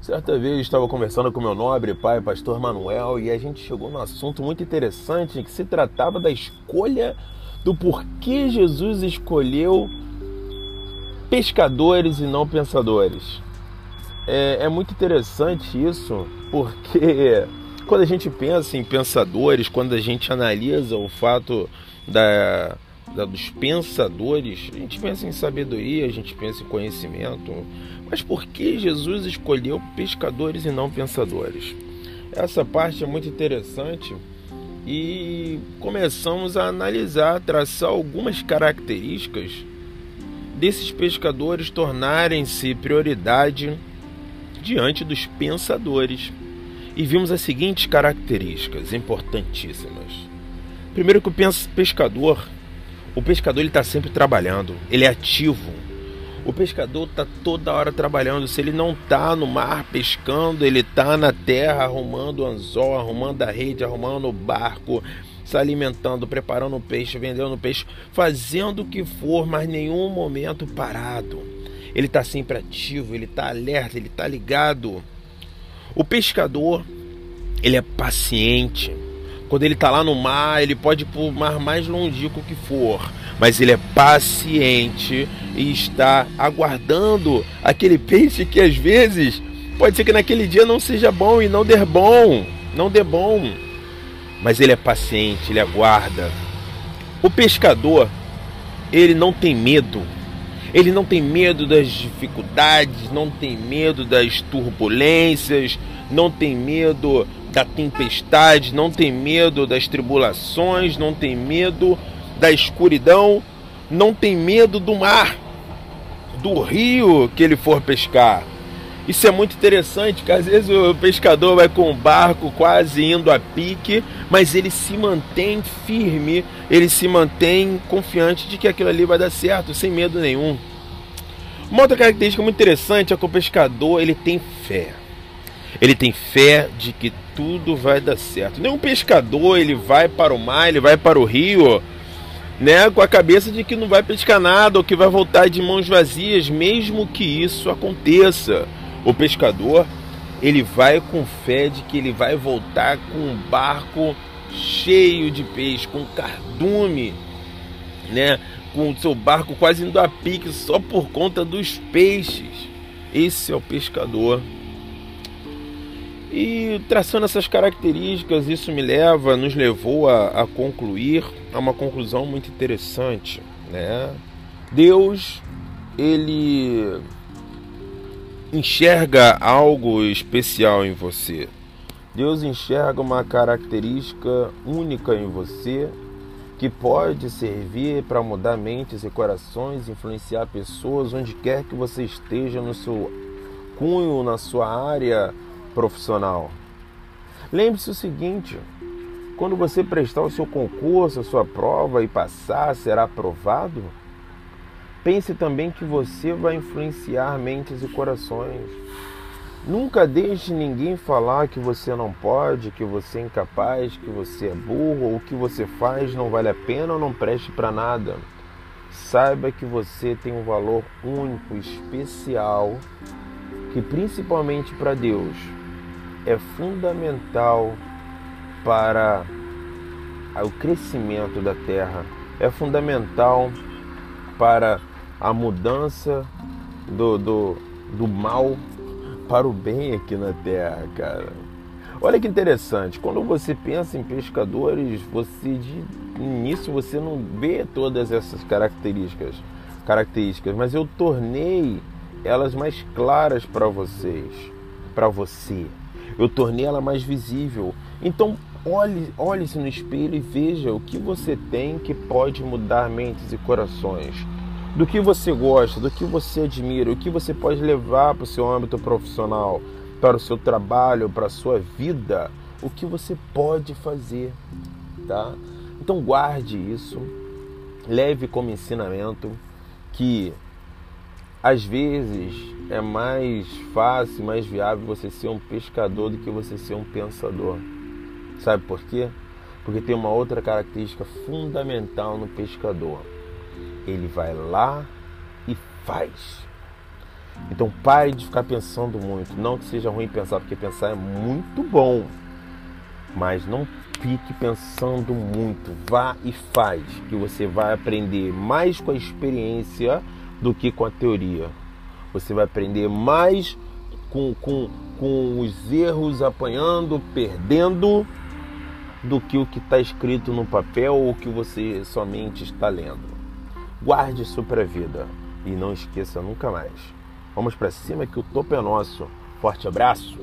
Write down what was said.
Certa vez estava conversando com meu nobre pai, pastor Manuel, e a gente chegou num assunto muito interessante que se tratava da escolha do porquê Jesus escolheu pescadores e não pensadores. É, é muito interessante isso, porque quando a gente pensa em pensadores, quando a gente analisa o fato da, da, dos pensadores, a gente pensa em sabedoria, a gente pensa em conhecimento, mas por que Jesus escolheu pescadores e não pensadores? Essa parte é muito interessante e começamos a analisar, traçar algumas características desses pescadores tornarem-se prioridade diante dos pensadores. E vimos as seguintes características importantíssimas. Primeiro que o pescador, o pescador ele está sempre trabalhando, ele é ativo, o pescador está toda hora trabalhando. Se ele não está no mar pescando, ele está na terra arrumando anzol, arrumando a rede, arrumando o barco, se alimentando, preparando o peixe, vendendo o peixe, fazendo o que for, mas nenhum momento parado. Ele está sempre ativo, ele está alerta, ele está ligado. O pescador, ele é paciente. Quando ele está lá no mar, ele pode ir para o mar mais longínquo que for, mas ele é paciente e está aguardando aquele peixe que às vezes pode ser que naquele dia não seja bom e não der bom, não dê bom. Mas ele é paciente, ele aguarda. O pescador, ele não tem medo. Ele não tem medo das dificuldades, não tem medo das turbulências, não tem medo da tempestade, não tem medo das tribulações, não tem medo da escuridão, não tem medo do mar, do rio que ele for pescar. Isso é muito interessante, que às vezes o pescador vai com o barco quase indo a pique, mas ele se mantém firme, ele se mantém confiante de que aquilo ali vai dar certo, sem medo nenhum. Uma outra característica muito interessante é que o pescador ele tem fé. Ele tem fé de que tudo vai dar certo. Nenhum pescador ele vai para o mar, ele vai para o rio né, com a cabeça de que não vai pescar nada ou que vai voltar de mãos vazias, mesmo que isso aconteça. O pescador, ele vai com fé de que ele vai voltar com um barco cheio de peixe, com cardume, né, com o seu barco quase indo a pique só por conta dos peixes. Esse é o pescador. E traçando essas características, isso me leva, nos levou a, a concluir a uma conclusão muito interessante, né? Deus, ele enxerga algo especial em você. Deus enxerga uma característica única em você que pode servir para mudar mentes e corações, influenciar pessoas onde quer que você esteja no seu cunho, na sua área profissional. Lembre-se o seguinte: quando você prestar o seu concurso, a sua prova e passar, será aprovado. Pense também que você vai influenciar mentes e corações. Nunca deixe ninguém falar que você não pode, que você é incapaz, que você é burro ou que você faz não vale a pena ou não preste para nada. Saiba que você tem um valor único, especial, que principalmente para Deus é fundamental para o crescimento da terra, é fundamental para a mudança do, do, do mal para o bem aqui na terra, cara. Olha que interessante, quando você pensa em pescadores, você de início você não vê todas essas características, características, mas eu tornei elas mais claras para vocês, para você eu tornei ela mais visível. Então, olhe, olhe-se no espelho e veja o que você tem que pode mudar mentes e corações. Do que você gosta, do que você admira, o que você pode levar para o seu âmbito profissional, para o seu trabalho, para a sua vida, o que você pode fazer, tá? Então guarde isso, leve como ensinamento que às vezes é mais fácil, mais viável você ser um pescador do que você ser um pensador. Sabe por quê? Porque tem uma outra característica fundamental no pescador. Ele vai lá e faz. Então pare de ficar pensando muito. Não que seja ruim pensar, porque pensar é muito bom. Mas não fique pensando muito. Vá e faz, que você vai aprender mais com a experiência do que com a teoria. Você vai aprender mais com, com, com os erros, apanhando, perdendo, do que o que está escrito no papel ou que você somente está lendo. Guarde isso para a vida e não esqueça nunca mais. Vamos para cima que o topo é nosso. Forte abraço.